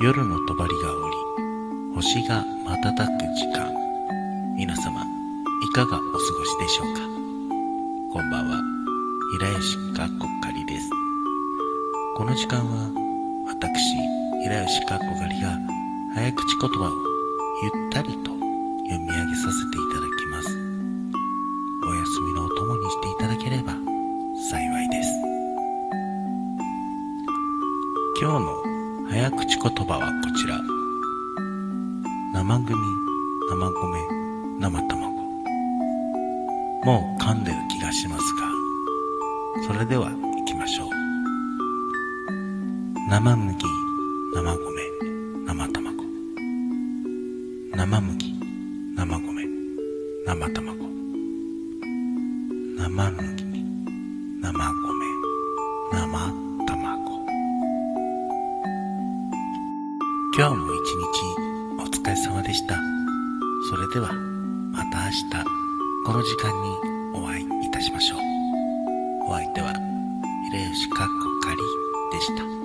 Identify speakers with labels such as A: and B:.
A: 夜の帳がおり、星が瞬く時間。皆様、いかがお過ごしでしょうか？こんばんは、平吉かっこかりです。この時間は、私、平吉かっこかりが、早口言葉をゆったりと読み上げさせていただきます。お休みのお供にしていただければ幸いです。今日の早口言葉はこちら。生組、生米、生卵。もう噛んでる気がしますが、それでは行きましょう。生麦、生米、生卵。生麦、生米、生卵。生麦、生米、今日も一日お疲れ様でした。それではまた明日この時間にお会いいたしましょう。お相手は、秀吉かっこかりでした。